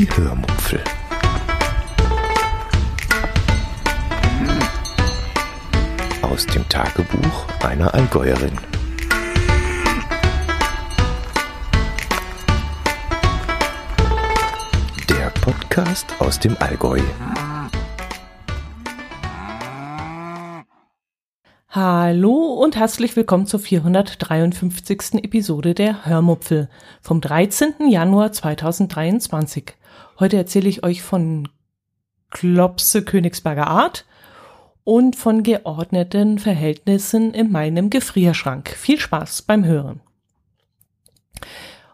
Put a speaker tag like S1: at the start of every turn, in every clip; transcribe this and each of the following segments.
S1: Die Hörmupfel. Aus dem Tagebuch einer Allgäuerin. Der Podcast aus dem Allgäu.
S2: Hallo und herzlich willkommen zur 453. Episode der Hörmupfel vom 13. Januar 2023. Heute erzähle ich euch von Klopse Königsberger Art und von geordneten Verhältnissen in meinem Gefrierschrank. Viel Spaß beim Hören.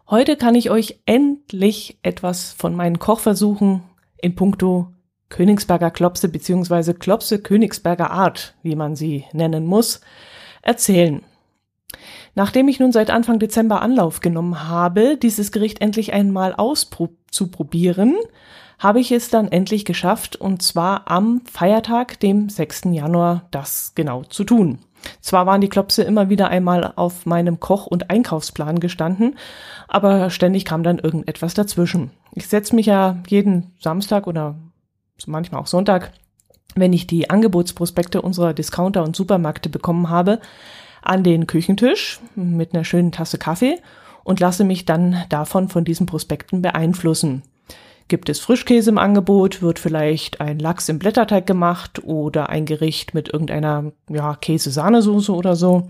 S2: Heute kann ich euch endlich etwas von meinen Kochversuchen in puncto Königsberger Klopse beziehungsweise Klopse Königsberger Art, wie man sie nennen muss, erzählen. Nachdem ich nun seit Anfang Dezember Anlauf genommen habe, dieses Gericht endlich einmal auszuprobieren, habe ich es dann endlich geschafft, und zwar am Feiertag, dem 6. Januar, das genau zu tun. Zwar waren die Klopse immer wieder einmal auf meinem Koch- und Einkaufsplan gestanden, aber ständig kam dann irgendetwas dazwischen. Ich setze mich ja jeden Samstag oder manchmal auch Sonntag, wenn ich die Angebotsprospekte unserer Discounter und Supermärkte bekommen habe, an den Küchentisch mit einer schönen Tasse Kaffee und lasse mich dann davon von diesen Prospekten beeinflussen. Gibt es Frischkäse im Angebot, wird vielleicht ein Lachs im Blätterteig gemacht oder ein Gericht mit irgendeiner ja, Käse-Sahnesoße oder so.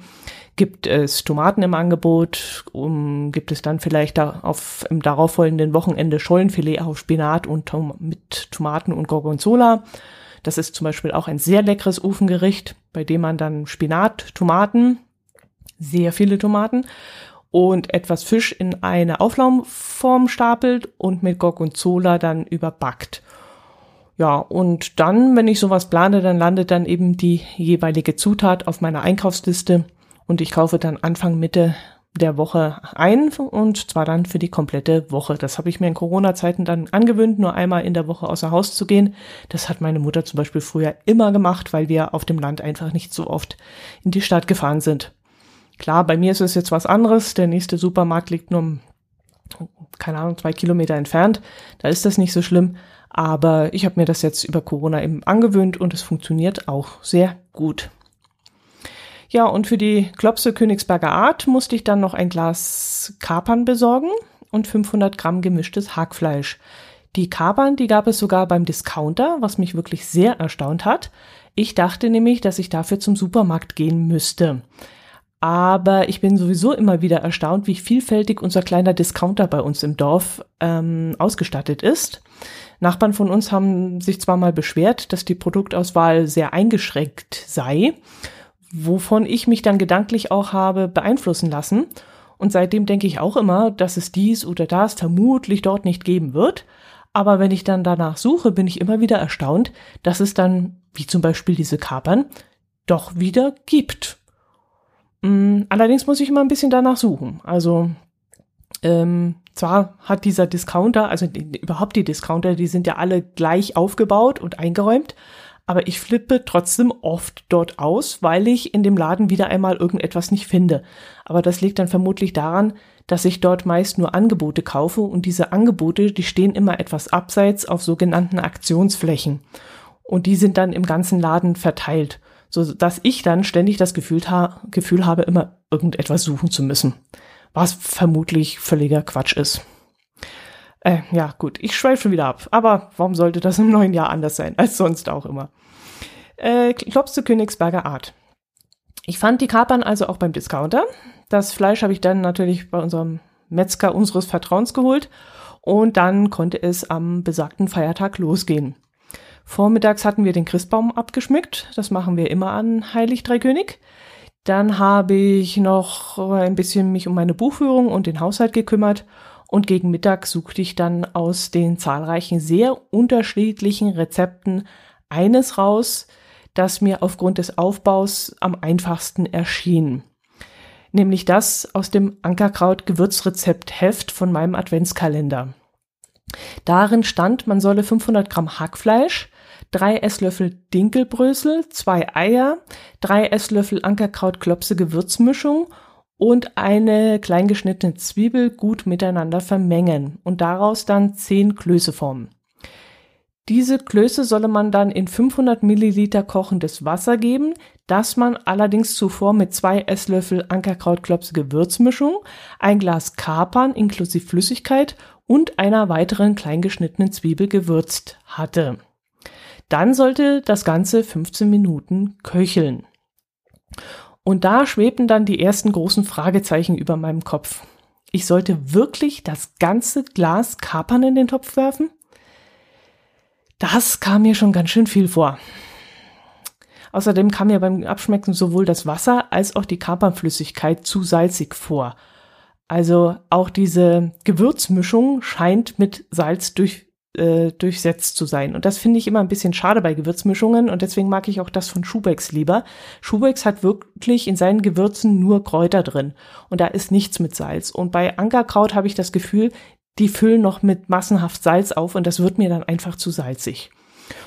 S2: Gibt es Tomaten im Angebot, um, gibt es dann vielleicht da auf, im darauffolgenden Wochenende Schollenfilet auf Spinat und tom mit Tomaten und Gorgonzola. Das ist zum Beispiel auch ein sehr leckeres Ofengericht, bei dem man dann Spinat, Tomaten, sehr viele Tomaten und etwas Fisch in eine Auflaufform stapelt und mit Gorgonzola dann überbackt. Ja, und dann, wenn ich sowas plane, dann landet dann eben die jeweilige Zutat auf meiner Einkaufsliste und ich kaufe dann Anfang Mitte der Woche ein und zwar dann für die komplette Woche. Das habe ich mir in Corona-Zeiten dann angewöhnt, nur einmal in der Woche außer Haus zu gehen. Das hat meine Mutter zum Beispiel früher immer gemacht, weil wir auf dem Land einfach nicht so oft in die Stadt gefahren sind. Klar, bei mir ist es jetzt was anderes. Der nächste Supermarkt liegt nur, keine Ahnung, zwei Kilometer entfernt. Da ist das nicht so schlimm. Aber ich habe mir das jetzt über Corona eben angewöhnt und es funktioniert auch sehr gut. Ja, und für die Klopse Königsberger Art musste ich dann noch ein Glas Kapern besorgen und 500 Gramm gemischtes Hackfleisch. Die Kapern, die gab es sogar beim Discounter, was mich wirklich sehr erstaunt hat. Ich dachte nämlich, dass ich dafür zum Supermarkt gehen müsste. Aber ich bin sowieso immer wieder erstaunt, wie vielfältig unser kleiner Discounter bei uns im Dorf ähm, ausgestattet ist. Nachbarn von uns haben sich zwar mal beschwert, dass die Produktauswahl sehr eingeschränkt sei, wovon ich mich dann gedanklich auch habe beeinflussen lassen. Und seitdem denke ich auch immer, dass es dies oder das vermutlich dort nicht geben wird. Aber wenn ich dann danach suche, bin ich immer wieder erstaunt, dass es dann, wie zum Beispiel diese Kapern, doch wieder gibt. Mm, allerdings muss ich immer ein bisschen danach suchen. Also ähm, zwar hat dieser Discounter, also die, überhaupt die Discounter, die sind ja alle gleich aufgebaut und eingeräumt, aber ich flippe trotzdem oft dort aus, weil ich in dem Laden wieder einmal irgendetwas nicht finde. Aber das liegt dann vermutlich daran, dass ich dort meist nur Angebote kaufe und diese Angebote, die stehen immer etwas abseits auf sogenannten Aktionsflächen. Und die sind dann im ganzen Laden verteilt so dass ich dann ständig das Gefühl, ha Gefühl habe, immer irgendetwas suchen zu müssen, was vermutlich völliger Quatsch ist. Äh, ja, gut, ich schweife schon wieder ab. Aber warum sollte das im neuen Jahr anders sein als sonst auch immer? Äh, Klopste Königsberger Art. Ich fand die Kapern also auch beim Discounter. Das Fleisch habe ich dann natürlich bei unserem Metzger unseres Vertrauens geholt und dann konnte es am besagten Feiertag losgehen. Vormittags hatten wir den Christbaum abgeschmückt. Das machen wir immer an Heilig Dreikönig. Dann habe ich noch ein bisschen mich um meine Buchführung und den Haushalt gekümmert und gegen Mittag suchte ich dann aus den zahlreichen sehr unterschiedlichen Rezepten eines raus, das mir aufgrund des Aufbaus am einfachsten erschien. Nämlich das aus dem Ankerkraut Gewürzrezept Heft von meinem Adventskalender. Darin stand, man solle 500 Gramm Hackfleisch, drei Esslöffel Dinkelbrösel, zwei Eier, drei Esslöffel Ankerkraut-Klopse Gewürzmischung und eine kleingeschnittene Zwiebel gut miteinander vermengen und daraus dann zehn Klöße formen. Diese Klöße solle man dann in 500 Milliliter kochendes Wasser geben, das man allerdings zuvor mit zwei Esslöffel Ankerkrautklopse Gewürzmischung, ein Glas Kapern inklusive Flüssigkeit und einer weiteren kleingeschnittenen Zwiebel gewürzt hatte. Dann sollte das Ganze 15 Minuten köcheln. Und da schwebten dann die ersten großen Fragezeichen über meinem Kopf. Ich sollte wirklich das ganze Glas Kapern in den Topf werfen? Das kam mir schon ganz schön viel vor. Außerdem kam mir beim Abschmecken sowohl das Wasser als auch die Kapernflüssigkeit zu salzig vor. Also auch diese Gewürzmischung scheint mit Salz durch, äh, durchsetzt zu sein. Und das finde ich immer ein bisschen schade bei Gewürzmischungen und deswegen mag ich auch das von Schubex lieber. Schubex hat wirklich in seinen Gewürzen nur Kräuter drin und da ist nichts mit Salz. Und bei Ankerkraut habe ich das Gefühl, die füllen noch mit massenhaft Salz auf und das wird mir dann einfach zu salzig.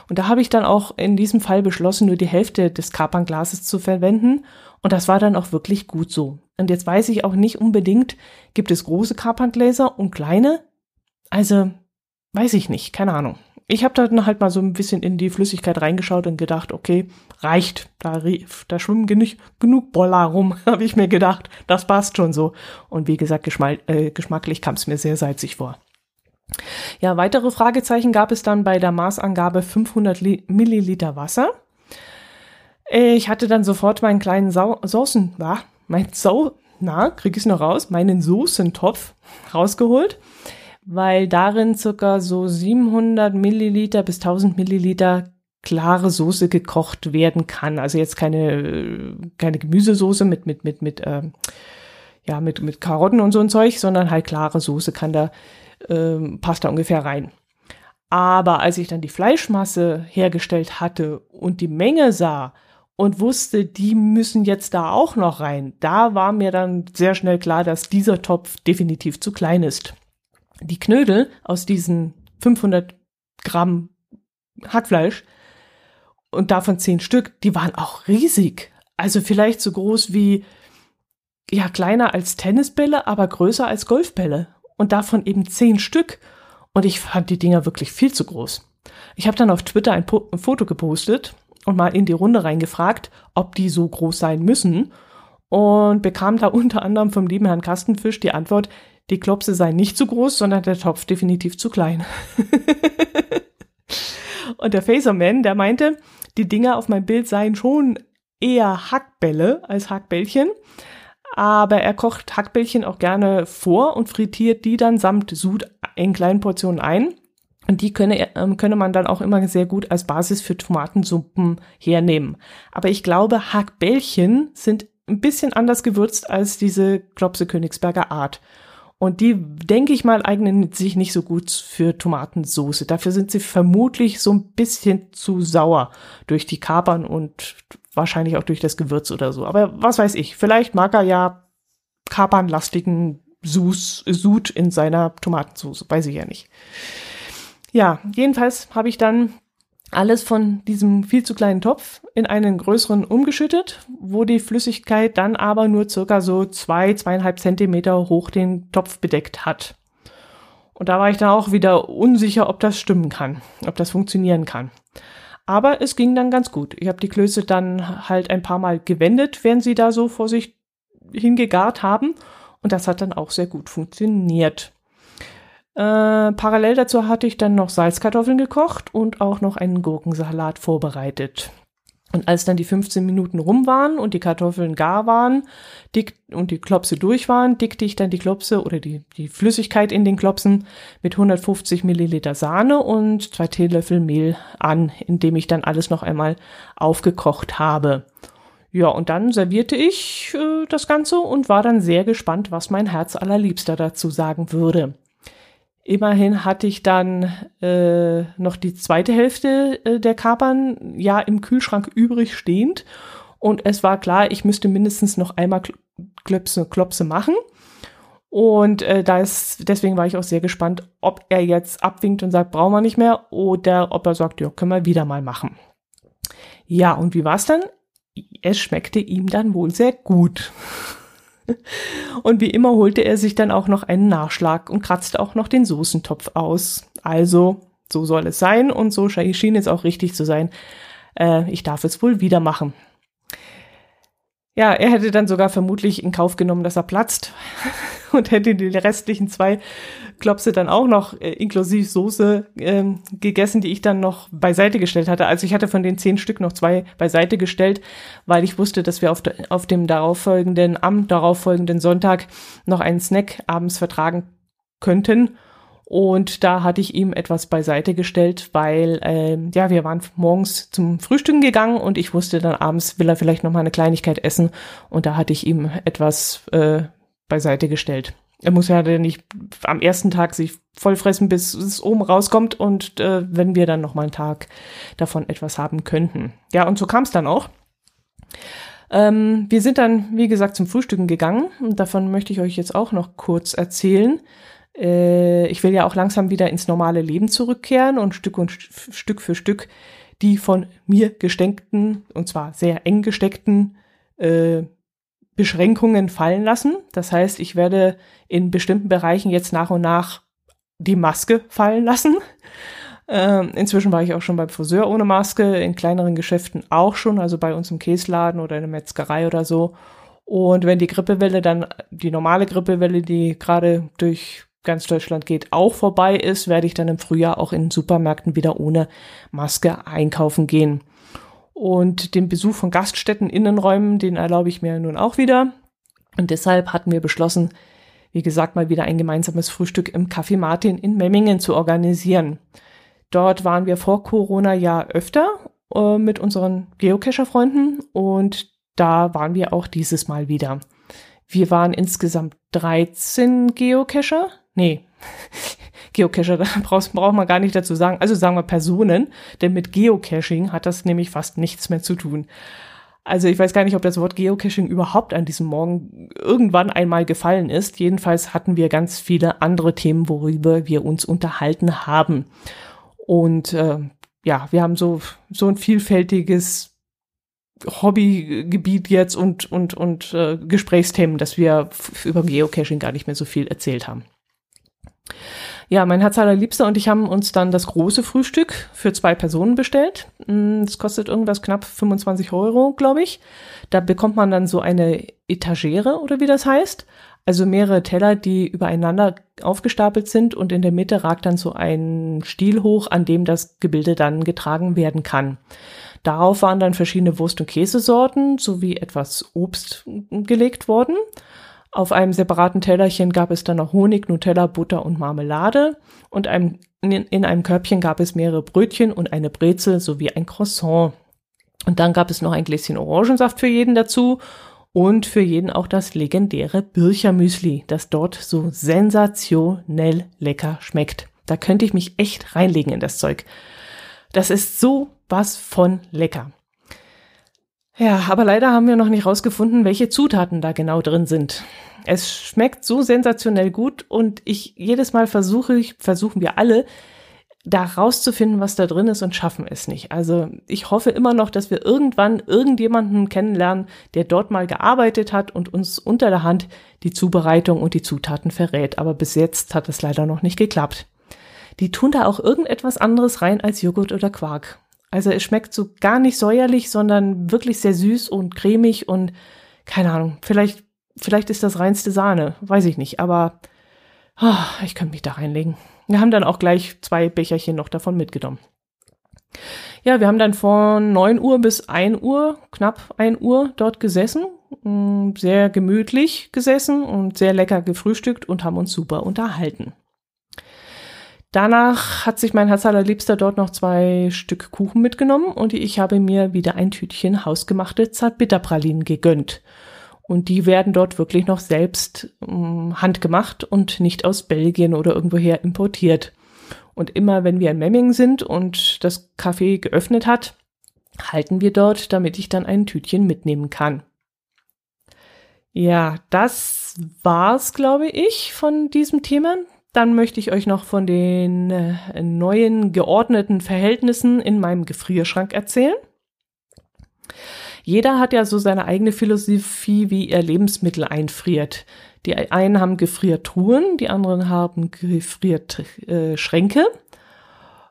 S2: Und da habe ich dann auch in diesem Fall beschlossen, nur die Hälfte des Kapernglases zu verwenden. Und das war dann auch wirklich gut so. Und jetzt weiß ich auch nicht unbedingt, gibt es große Kaperngläser und kleine? Also, weiß ich nicht, keine Ahnung. Ich habe dann halt mal so ein bisschen in die Flüssigkeit reingeschaut und gedacht, okay, reicht. Da, da schwimmen genug, genug Boller rum, habe ich mir gedacht. Das passt schon so. Und wie gesagt, äh, geschmacklich kam es mir sehr salzig vor. Ja, weitere Fragezeichen gab es dann bei der Maßangabe 500 Milliliter Wasser. Ich hatte dann sofort meinen kleinen Sau Soßen, na, mein Sau, na, krieg ich es noch raus, meinen Soßentopf rausgeholt, weil darin circa so 700 Milliliter bis 1000 Milliliter klare Soße gekocht werden kann. Also jetzt keine, keine Gemüsesoße mit, mit, mit, mit, äh, ja, mit, mit Karotten und so ein Zeug, sondern halt klare Soße kann da ähm, passt da ungefähr rein. Aber als ich dann die Fleischmasse hergestellt hatte und die Menge sah und wusste, die müssen jetzt da auch noch rein, da war mir dann sehr schnell klar, dass dieser Topf definitiv zu klein ist. Die Knödel aus diesen 500 Gramm Hackfleisch und davon 10 Stück, die waren auch riesig. Also vielleicht so groß wie, ja, kleiner als Tennisbälle, aber größer als Golfbälle und davon eben zehn Stück. Und ich fand die Dinger wirklich viel zu groß. Ich habe dann auf Twitter ein, po ein Foto gepostet und mal in die Runde reingefragt, ob die so groß sein müssen. Und bekam da unter anderem vom lieben Herrn Kastenfisch die Antwort, die Klopse seien nicht zu groß, sondern der Topf definitiv zu klein. und der Facerman, der meinte, die Dinger auf meinem Bild seien schon eher Hackbälle als Hackbällchen aber er kocht Hackbällchen auch gerne vor und frittiert die dann samt Sud in kleinen Portionen ein. Und die könne, äh, könne man dann auch immer sehr gut als Basis für Tomatensuppen hernehmen. Aber ich glaube, Hackbällchen sind ein bisschen anders gewürzt als diese Klopse Königsberger Art. Und die, denke ich mal, eignen sich nicht so gut für Tomatensoße. Dafür sind sie vermutlich so ein bisschen zu sauer durch die Kapern und wahrscheinlich auch durch das Gewürz oder so. Aber was weiß ich, vielleicht mag er ja kapernlastigen Sus, Sud in seiner Tomatensauce, weiß ich ja nicht. Ja, jedenfalls habe ich dann alles von diesem viel zu kleinen Topf in einen größeren umgeschüttet, wo die Flüssigkeit dann aber nur circa so zwei, zweieinhalb Zentimeter hoch den Topf bedeckt hat. Und da war ich dann auch wieder unsicher, ob das stimmen kann, ob das funktionieren kann. Aber es ging dann ganz gut. Ich habe die Klöße dann halt ein paar Mal gewendet, während sie da so vor sich hingegart haben. Und das hat dann auch sehr gut funktioniert. Äh, parallel dazu hatte ich dann noch Salzkartoffeln gekocht und auch noch einen Gurkensalat vorbereitet. Und als dann die 15 Minuten rum waren und die Kartoffeln gar waren dick, und die Klopse durch waren, dickte ich dann die Klopse oder die, die Flüssigkeit in den Klopsen mit 150 Milliliter Sahne und zwei Teelöffel Mehl an, indem ich dann alles noch einmal aufgekocht habe. Ja, und dann servierte ich äh, das Ganze und war dann sehr gespannt, was mein Herz allerliebster dazu sagen würde. Immerhin hatte ich dann äh, noch die zweite Hälfte äh, der Kapern ja im Kühlschrank übrig stehend. Und es war klar, ich müsste mindestens noch einmal Klöpse, Klopse machen. Und äh, da deswegen war ich auch sehr gespannt, ob er jetzt abwinkt und sagt, brauchen wir nicht mehr, oder ob er sagt, ja, können wir wieder mal machen. Ja, und wie war's dann? Es schmeckte ihm dann wohl sehr gut. Und wie immer holte er sich dann auch noch einen Nachschlag und kratzte auch noch den Soßentopf aus. Also, so soll es sein und so schien es auch richtig zu sein. Äh, ich darf es wohl wieder machen. Ja, er hätte dann sogar vermutlich in Kauf genommen, dass er platzt und hätte die restlichen zwei Klopse dann auch noch äh, inklusive Soße äh, gegessen, die ich dann noch beiseite gestellt hatte. Also ich hatte von den zehn Stück noch zwei beiseite gestellt, weil ich wusste, dass wir auf, de, auf dem darauffolgenden, am darauffolgenden Sonntag noch einen Snack abends vertragen könnten. Und da hatte ich ihm etwas beiseite gestellt, weil äh, ja, wir waren morgens zum Frühstücken gegangen und ich wusste dann abends will er vielleicht noch mal eine Kleinigkeit essen und da hatte ich ihm etwas äh, beiseite gestellt. Er muss ja nicht am ersten Tag sich vollfressen, bis es oben rauskommt und äh, wenn wir dann noch mal einen Tag davon etwas haben könnten. Ja, und so kam es dann auch. Ähm, wir sind dann, wie gesagt, zum Frühstücken gegangen und davon möchte ich euch jetzt auch noch kurz erzählen äh, ich will ja auch langsam wieder ins normale Leben zurückkehren und Stück und Stück für Stück die von mir gesteckten, und zwar sehr eng gesteckten, äh, Beschränkungen fallen lassen. Das heißt, ich werde in bestimmten Bereichen jetzt nach und nach die Maske fallen lassen. Ähm, inzwischen war ich auch schon beim Friseur ohne Maske, in kleineren Geschäften auch schon, also bei uns im Käsladen oder in der Metzgerei oder so. Und wenn die Grippewelle dann, die normale Grippewelle, die gerade durch ganz Deutschland geht, auch vorbei ist, werde ich dann im Frühjahr auch in Supermärkten wieder ohne Maske einkaufen gehen. Und den Besuch von Gaststätten, Innenräumen, den erlaube ich mir nun auch wieder. Und deshalb hatten wir beschlossen, wie gesagt, mal wieder ein gemeinsames Frühstück im Café Martin in Memmingen zu organisieren. Dort waren wir vor Corona ja öfter äh, mit unseren Geocacher-Freunden und da waren wir auch dieses Mal wieder. Wir waren insgesamt 13 Geocacher, Nee, Geocacher, da braucht, braucht man gar nicht dazu sagen. Also sagen wir Personen, denn mit Geocaching hat das nämlich fast nichts mehr zu tun. Also ich weiß gar nicht, ob das Wort Geocaching überhaupt an diesem Morgen irgendwann einmal gefallen ist. Jedenfalls hatten wir ganz viele andere Themen, worüber wir uns unterhalten haben. Und äh, ja, wir haben so, so ein vielfältiges Hobbygebiet jetzt und, und, und äh, Gesprächsthemen, dass wir über Geocaching gar nicht mehr so viel erzählt haben. Ja, mein Herz allerliebster und ich haben uns dann das große Frühstück für zwei Personen bestellt. Mm, das kostet irgendwas knapp 25 Euro, glaube ich. Da bekommt man dann so eine Etagere oder wie das heißt. Also mehrere Teller, die übereinander aufgestapelt sind und in der Mitte ragt dann so ein Stiel hoch, an dem das Gebilde dann getragen werden kann. Darauf waren dann verschiedene Wurst- und Käsesorten sowie etwas Obst gelegt worden. Auf einem separaten Tellerchen gab es dann noch Honig, Nutella, Butter und Marmelade und einem, in, in einem Körbchen gab es mehrere Brötchen und eine Brezel sowie ein Croissant. Und dann gab es noch ein Gläschen Orangensaft für jeden dazu und für jeden auch das legendäre Birchermüsli, das dort so sensationell lecker schmeckt. Da könnte ich mich echt reinlegen in das Zeug. Das ist so was von lecker. Ja, aber leider haben wir noch nicht rausgefunden, welche Zutaten da genau drin sind. Es schmeckt so sensationell gut und ich jedes Mal versuche ich, versuchen wir alle, da rauszufinden, was da drin ist und schaffen es nicht. Also ich hoffe immer noch, dass wir irgendwann irgendjemanden kennenlernen, der dort mal gearbeitet hat und uns unter der Hand die Zubereitung und die Zutaten verrät. Aber bis jetzt hat es leider noch nicht geklappt. Die tun da auch irgendetwas anderes rein als Joghurt oder Quark. Also es schmeckt so gar nicht säuerlich, sondern wirklich sehr süß und cremig und keine Ahnung, vielleicht, vielleicht ist das reinste Sahne, weiß ich nicht, aber oh, ich könnte mich da reinlegen. Wir haben dann auch gleich zwei Becherchen noch davon mitgenommen. Ja, wir haben dann von neun Uhr bis ein Uhr, knapp ein Uhr dort gesessen, mm, sehr gemütlich gesessen und sehr lecker gefrühstückt und haben uns super unterhalten. Danach hat sich mein Herz allerliebster dort noch zwei Stück Kuchen mitgenommen und ich habe mir wieder ein Tütchen hausgemachte Zartbitterpralinen gegönnt. Und die werden dort wirklich noch selbst äh, handgemacht und nicht aus Belgien oder irgendwoher importiert. Und immer wenn wir in Memmingen sind und das Café geöffnet hat, halten wir dort, damit ich dann ein Tütchen mitnehmen kann. Ja, das war's, glaube ich, von diesem Thema. Dann möchte ich euch noch von den äh, neuen geordneten Verhältnissen in meinem Gefrierschrank erzählen. Jeder hat ja so seine eigene Philosophie, wie er Lebensmittel einfriert. Die einen haben Gefriertruhen, die anderen haben Gefrierschränke.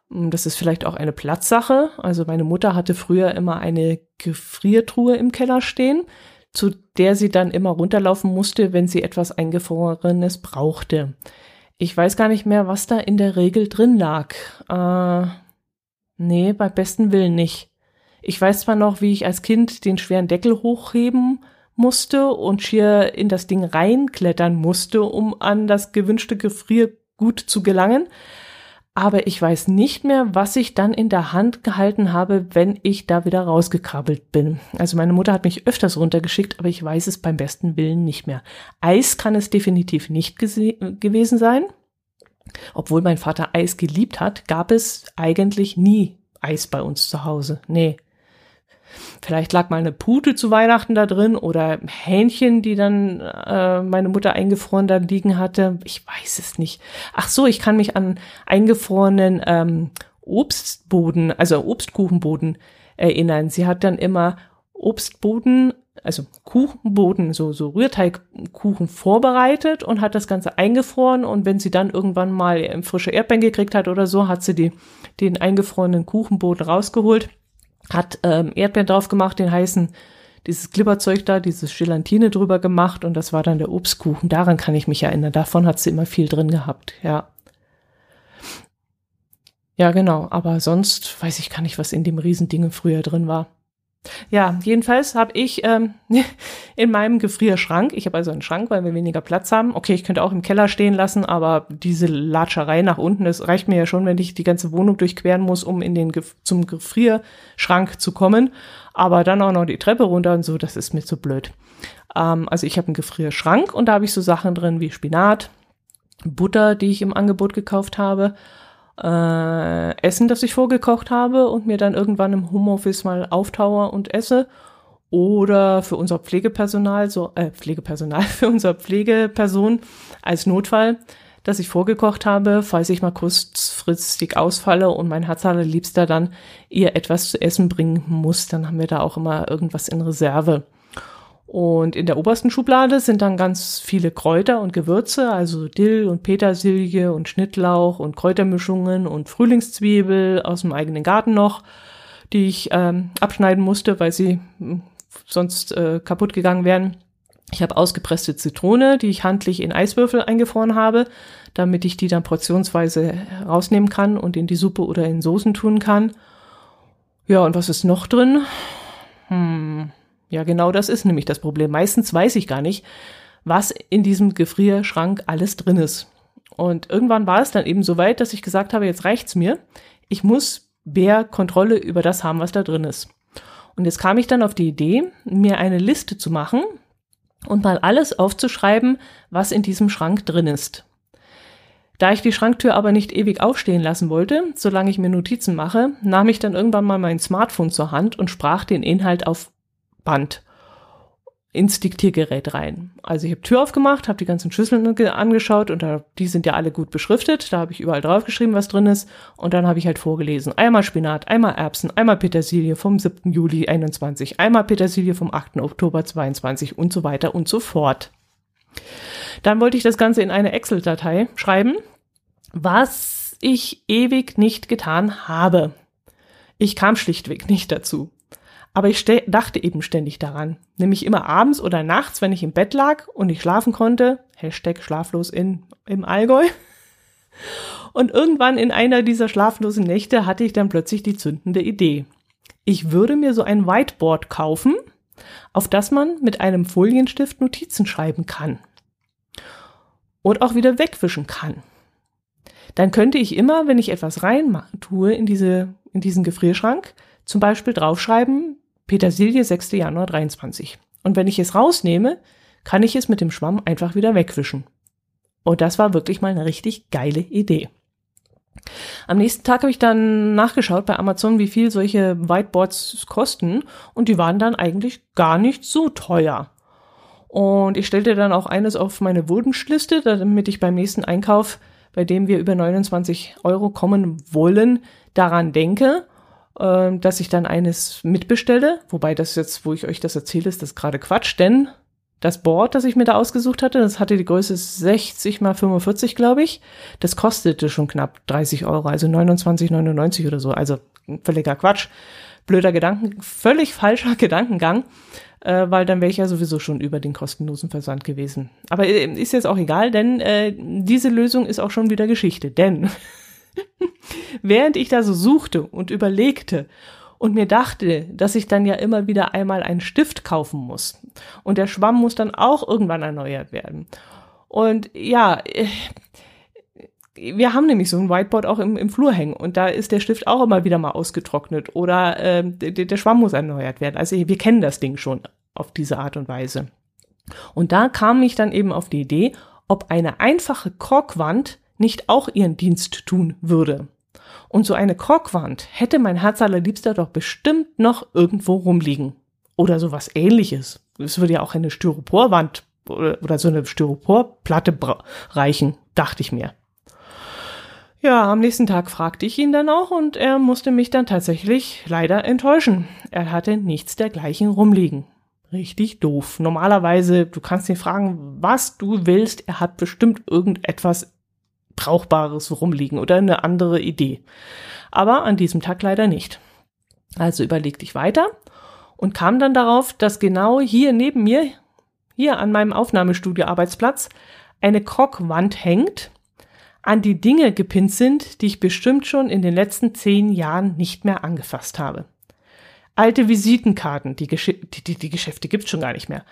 S2: Das ist vielleicht auch eine Platzsache. Also meine Mutter hatte früher immer eine Gefriertruhe im Keller stehen, zu der sie dann immer runterlaufen musste, wenn sie etwas Eingefrorenes brauchte. Ich weiß gar nicht mehr, was da in der Regel drin lag. Äh, nee, bei besten Willen nicht. Ich weiß zwar noch, wie ich als Kind den schweren Deckel hochheben musste und schier in das Ding reinklettern musste, um an das gewünschte Gefriergut zu gelangen. Aber ich weiß nicht mehr, was ich dann in der Hand gehalten habe, wenn ich da wieder rausgekrabbelt bin. Also meine Mutter hat mich öfters runtergeschickt, aber ich weiß es beim besten Willen nicht mehr. Eis kann es definitiv nicht gewesen sein. Obwohl mein Vater Eis geliebt hat, gab es eigentlich nie Eis bei uns zu Hause. Nee. Vielleicht lag mal eine Pute zu Weihnachten da drin oder Hähnchen, die dann äh, meine Mutter eingefroren da liegen hatte. Ich weiß es nicht. Ach so, ich kann mich an eingefrorenen ähm, Obstboden, also Obstkuchenboden erinnern. Sie hat dann immer Obstboden, also Kuchenboden, so, so Rührteigkuchen vorbereitet und hat das Ganze eingefroren. Und wenn sie dann irgendwann mal frische Erdbeeren gekriegt hat oder so, hat sie die, den eingefrorenen Kuchenboden rausgeholt hat ähm, Erdbeeren drauf gemacht, den heißen, dieses Glibberzeug da, dieses Gelatine drüber gemacht und das war dann der Obstkuchen. Daran kann ich mich erinnern. Davon hat sie immer viel drin gehabt, ja. Ja, genau. Aber sonst weiß ich gar nicht, was in dem Riesending früher drin war. Ja, jedenfalls habe ich ähm, in meinem Gefrierschrank, ich habe also einen Schrank, weil wir weniger Platz haben. Okay, ich könnte auch im Keller stehen lassen, aber diese Latscherei nach unten, das reicht mir ja schon, wenn ich die ganze Wohnung durchqueren muss, um in den zum Gefrierschrank zu kommen. Aber dann auch noch die Treppe runter und so, das ist mir zu blöd. Ähm, also ich habe einen Gefrierschrank und da habe ich so Sachen drin wie Spinat, Butter, die ich im Angebot gekauft habe äh, Essen, das ich vorgekocht habe und mir dann irgendwann im Homeoffice mal auftaue und esse. Oder für unser Pflegepersonal, so, äh, Pflegepersonal, für unser Pflegeperson als Notfall, dass ich vorgekocht habe, falls ich mal kurzfristig ausfalle und mein Herz Liebster dann ihr etwas zu essen bringen muss, dann haben wir da auch immer irgendwas in Reserve. Und in der obersten Schublade sind dann ganz viele Kräuter und Gewürze, also Dill und Petersilie und Schnittlauch und Kräutermischungen und Frühlingszwiebel aus dem eigenen Garten noch, die ich ähm, abschneiden musste, weil sie hm, sonst äh, kaputt gegangen wären. Ich habe ausgepresste Zitrone, die ich handlich in Eiswürfel eingefroren habe, damit ich die dann portionsweise rausnehmen kann und in die Suppe oder in Soßen tun kann. Ja, und was ist noch drin? Hm, ja, genau das ist nämlich das Problem. Meistens weiß ich gar nicht, was in diesem Gefrierschrank alles drin ist. Und irgendwann war es dann eben so weit, dass ich gesagt habe, jetzt reicht's mir. Ich muss mehr Kontrolle über das haben, was da drin ist. Und jetzt kam ich dann auf die Idee, mir eine Liste zu machen und mal alles aufzuschreiben, was in diesem Schrank drin ist. Da ich die Schranktür aber nicht ewig aufstehen lassen wollte, solange ich mir Notizen mache, nahm ich dann irgendwann mal mein Smartphone zur Hand und sprach den Inhalt auf Band ins Diktiergerät rein. Also ich habe Tür aufgemacht, habe die ganzen Schüsseln angeschaut und da, die sind ja alle gut beschriftet. Da habe ich überall draufgeschrieben, was drin ist. Und dann habe ich halt vorgelesen. Einmal Spinat, einmal Erbsen, einmal Petersilie vom 7. Juli 21, einmal Petersilie vom 8. Oktober 22 und so weiter und so fort. Dann wollte ich das Ganze in eine Excel-Datei schreiben, was ich ewig nicht getan habe. Ich kam schlichtweg nicht dazu. Aber ich dachte eben ständig daran. Nämlich immer abends oder nachts, wenn ich im Bett lag und nicht schlafen konnte. Hashtag schlaflos in, im Allgäu. Und irgendwann in einer dieser schlaflosen Nächte hatte ich dann plötzlich die zündende Idee. Ich würde mir so ein Whiteboard kaufen, auf das man mit einem Folienstift Notizen schreiben kann. Und auch wieder wegwischen kann. Dann könnte ich immer, wenn ich etwas rein tue in diese, in diesen Gefrierschrank, zum Beispiel draufschreiben, Petersilie 6. Januar 23. Und wenn ich es rausnehme, kann ich es mit dem Schwamm einfach wieder wegwischen. Und das war wirklich mal eine richtig geile Idee. Am nächsten Tag habe ich dann nachgeschaut bei Amazon, wie viel solche Whiteboards kosten und die waren dann eigentlich gar nicht so teuer. Und ich stellte dann auch eines auf meine Wunschliste, damit ich beim nächsten Einkauf, bei dem wir über 29 Euro kommen wollen, daran denke äh, dass ich dann eines mitbestelle. Wobei das jetzt, wo ich euch das erzähle, ist das gerade Quatsch, denn das Board, das ich mir da ausgesucht hatte, das hatte die Größe 60 mal 45, glaube ich. Das kostete schon knapp 30 Euro, also 29,99 oder so. Also völliger Quatsch. Blöder Gedanken, völlig falscher Gedankengang, äh, weil dann wäre ich ja sowieso schon über den kostenlosen Versand gewesen. Aber äh, ist jetzt auch egal, denn äh, diese Lösung ist auch schon wieder Geschichte. Denn während ich da so suchte und überlegte und mir dachte, dass ich dann ja immer wieder einmal einen Stift kaufen muss. Und der Schwamm muss dann auch irgendwann erneuert werden. Und ja, äh, wir haben nämlich so ein Whiteboard auch im, im Flur hängen und da ist der Stift auch immer wieder mal ausgetrocknet oder äh, der, der Schwamm muss erneuert werden. Also wir kennen das Ding schon auf diese Art und Weise. Und da kam ich dann eben auf die Idee, ob eine einfache Korkwand nicht auch ihren Dienst tun würde. Und so eine Korkwand hätte mein Herz allerliebster doch bestimmt noch irgendwo rumliegen. Oder sowas ähnliches. Es würde ja auch eine Styroporwand oder, oder so eine Styroporplatte reichen, dachte ich mir. Ja, am nächsten Tag fragte ich ihn dann auch und er musste mich dann tatsächlich leider enttäuschen. Er hatte nichts dergleichen rumliegen. Richtig doof. Normalerweise, du kannst ihn fragen, was du willst, er hat bestimmt irgendetwas Brauchbares rumliegen oder eine andere Idee. Aber an diesem Tag leider nicht. Also überlegte ich weiter und kam dann darauf, dass genau hier neben mir, hier an meinem Aufnahmestudio-Arbeitsplatz, eine Krockwand hängt, an die Dinge gepinnt sind, die ich bestimmt schon in den letzten zehn Jahren nicht mehr angefasst habe. Alte Visitenkarten, die, Gesch die, die, die Geschäfte gibt's schon gar nicht mehr.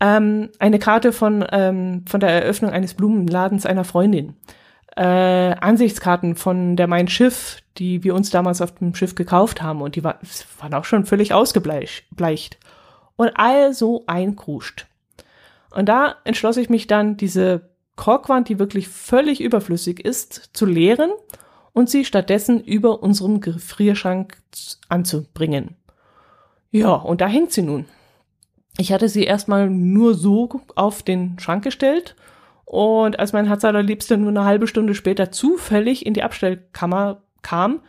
S2: Ähm, eine Karte von, ähm, von der Eröffnung eines Blumenladens einer Freundin äh, Ansichtskarten von der Mein Schiff, die wir uns damals auf dem Schiff gekauft haben und die war, waren auch schon völlig ausgebleicht. Und all so einkruscht. Und da entschloss ich mich dann, diese Korkwand, die wirklich völlig überflüssig ist, zu leeren und sie stattdessen über unserem Gefrierschrank anzubringen. Ja, und da hängt sie nun. Ich hatte sie erstmal nur so auf den Schrank gestellt und als mein Herz allerliebster nur eine halbe Stunde später zufällig in die Abstellkammer kam,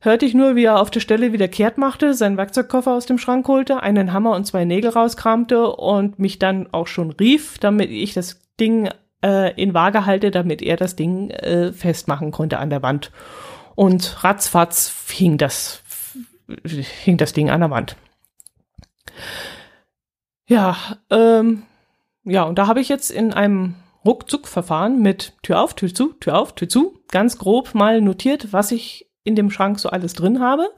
S2: hörte ich nur, wie er auf der Stelle wieder kehrt machte, seinen Werkzeugkoffer aus dem Schrank holte, einen Hammer und zwei Nägel rauskramte und mich dann auch schon rief, damit ich das Ding äh, in Waage halte, damit er das Ding äh, festmachen konnte an der Wand. Und ratzfatz hing das, hing das Ding an der Wand. Ja, ähm, ja, und da habe ich jetzt in einem Ruckzuck-Verfahren mit Tür auf, Tür zu, Tür auf, Tür zu, ganz grob mal notiert, was ich in dem Schrank so alles drin habe.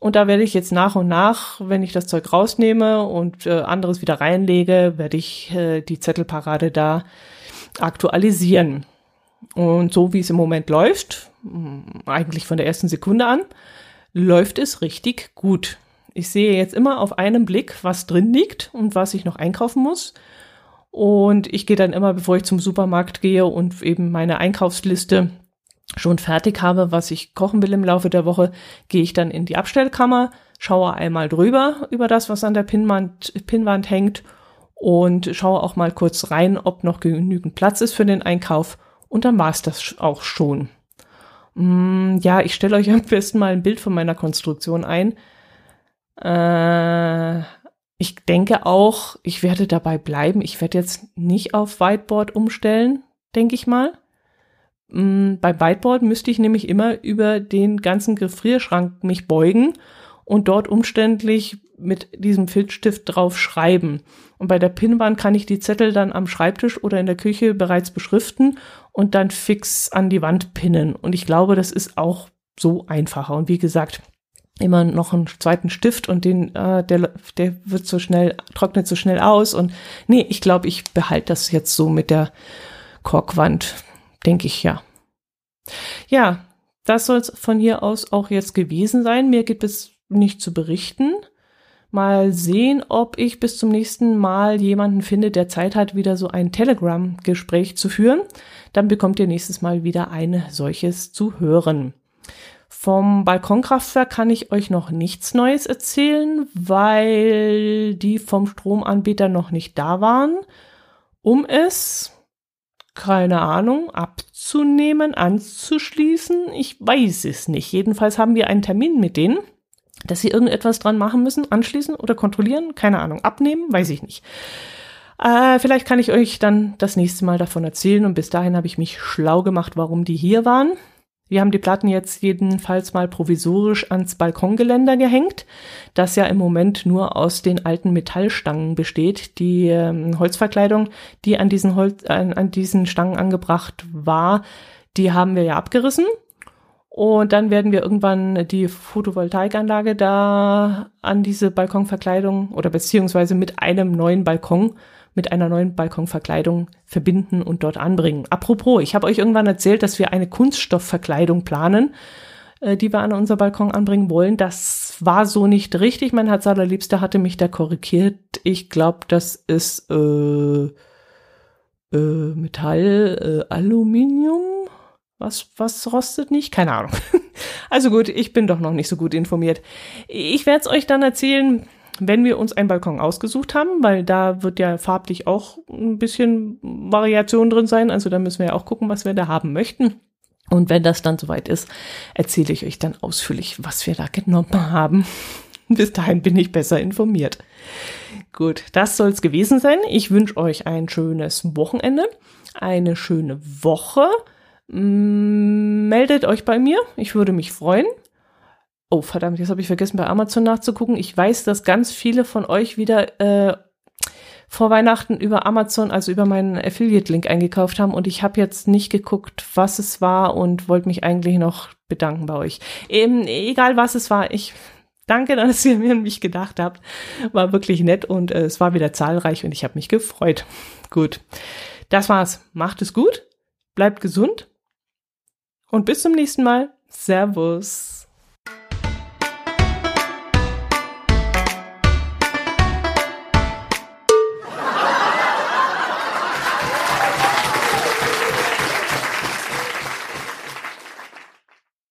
S2: Und da werde ich jetzt nach und nach, wenn ich das Zeug rausnehme und äh, anderes wieder reinlege, werde ich äh, die Zettelparade da aktualisieren. Und so wie es im Moment läuft, mm, eigentlich von der ersten Sekunde an, läuft es richtig gut. Ich sehe jetzt immer auf einen Blick, was drin liegt und was ich noch einkaufen muss. Und ich gehe dann immer, bevor ich zum Supermarkt gehe und eben meine Einkaufsliste schon fertig habe, was ich kochen will im Laufe der Woche, gehe ich dann in die Abstellkammer, schaue einmal drüber über das, was an der Pinnwand, Pinnwand hängt und schaue auch mal kurz rein, ob noch genügend Platz ist für den Einkauf und dann war es das auch schon. Mm, ja, ich stelle euch am besten mal ein Bild von meiner Konstruktion ein. Äh, ich denke auch, ich werde dabei bleiben. Ich werde jetzt nicht auf Whiteboard umstellen, denke ich mal. Mm, bei Whiteboard müsste ich nämlich immer über den ganzen Gefrierschrank mich beugen und dort umständlich mit diesem Filzstift drauf schreiben. Und bei der Pinnwand kann ich die Zettel dann am Schreibtisch oder in der Küche bereits beschriften und dann fix an die Wand pinnen. Und ich glaube, das ist auch so einfacher. Und wie gesagt, immer noch einen zweiten Stift und den, äh, der, der wird so schnell, trocknet so schnell aus. Und nee, ich glaube, ich behalte das jetzt so mit der Korkwand, denke ich ja. Ja, das soll es von hier aus auch jetzt gewesen sein. Mir gibt es nicht zu berichten. Mal sehen, ob ich bis zum nächsten Mal jemanden finde, der Zeit hat, wieder so ein Telegram-Gespräch zu führen. Dann bekommt ihr nächstes Mal wieder ein solches zu hören. Vom Balkonkraftwerk kann ich euch noch nichts Neues erzählen, weil die vom Stromanbieter noch nicht da waren, um es, keine Ahnung, abzunehmen, anzuschließen. Ich weiß es nicht. Jedenfalls haben wir einen Termin mit denen dass sie irgendetwas dran machen müssen, anschließen oder kontrollieren, keine Ahnung, abnehmen, weiß ich nicht. Äh, vielleicht kann ich euch dann das nächste Mal davon erzählen und bis dahin habe ich mich schlau gemacht, warum die hier waren. Wir haben die Platten jetzt jedenfalls mal provisorisch ans Balkongeländer gehängt, das ja im Moment nur aus den alten Metallstangen besteht. Die ähm, Holzverkleidung, die an diesen, Holz, an, an diesen Stangen angebracht war, die haben wir ja abgerissen. Und dann werden wir irgendwann die Photovoltaikanlage da an diese Balkonverkleidung oder beziehungsweise mit einem neuen Balkon mit einer neuen Balkonverkleidung verbinden und dort anbringen. Apropos, ich habe euch irgendwann erzählt, dass wir eine Kunststoffverkleidung planen, äh, die wir an unser Balkon anbringen wollen. Das war so nicht richtig. Mein Herz allerliebster hatte mich da korrigiert. Ich glaube, das ist äh, äh, Metall, äh, Aluminium. Was, was rostet nicht? Keine Ahnung. Also gut, ich bin doch noch nicht so gut informiert. Ich werde es euch dann erzählen, wenn wir uns einen Balkon ausgesucht haben, weil da wird ja farblich auch ein bisschen Variation drin sein, also da müssen wir ja auch gucken, was wir da haben möchten. Und wenn das dann soweit ist, erzähle ich euch dann ausführlich, was wir da genommen haben. Bis dahin bin ich besser informiert. Gut, das soll es gewesen sein. Ich wünsche euch ein schönes Wochenende, eine schöne Woche. Meldet euch bei mir, ich würde mich freuen. Oh, verdammt, jetzt habe ich vergessen, bei Amazon nachzugucken. Ich weiß, dass ganz viele von euch wieder äh, vor Weihnachten über Amazon, also über meinen Affiliate-Link eingekauft haben und ich habe jetzt nicht geguckt, was es war und wollte mich eigentlich noch bedanken bei euch. Eben, egal was es war, ich danke, dass ihr mir an mich gedacht habt. War wirklich nett und äh, es war wieder zahlreich und ich habe mich gefreut. Gut, das war's. Macht es gut, bleibt gesund und bis zum nächsten Mal. Servus.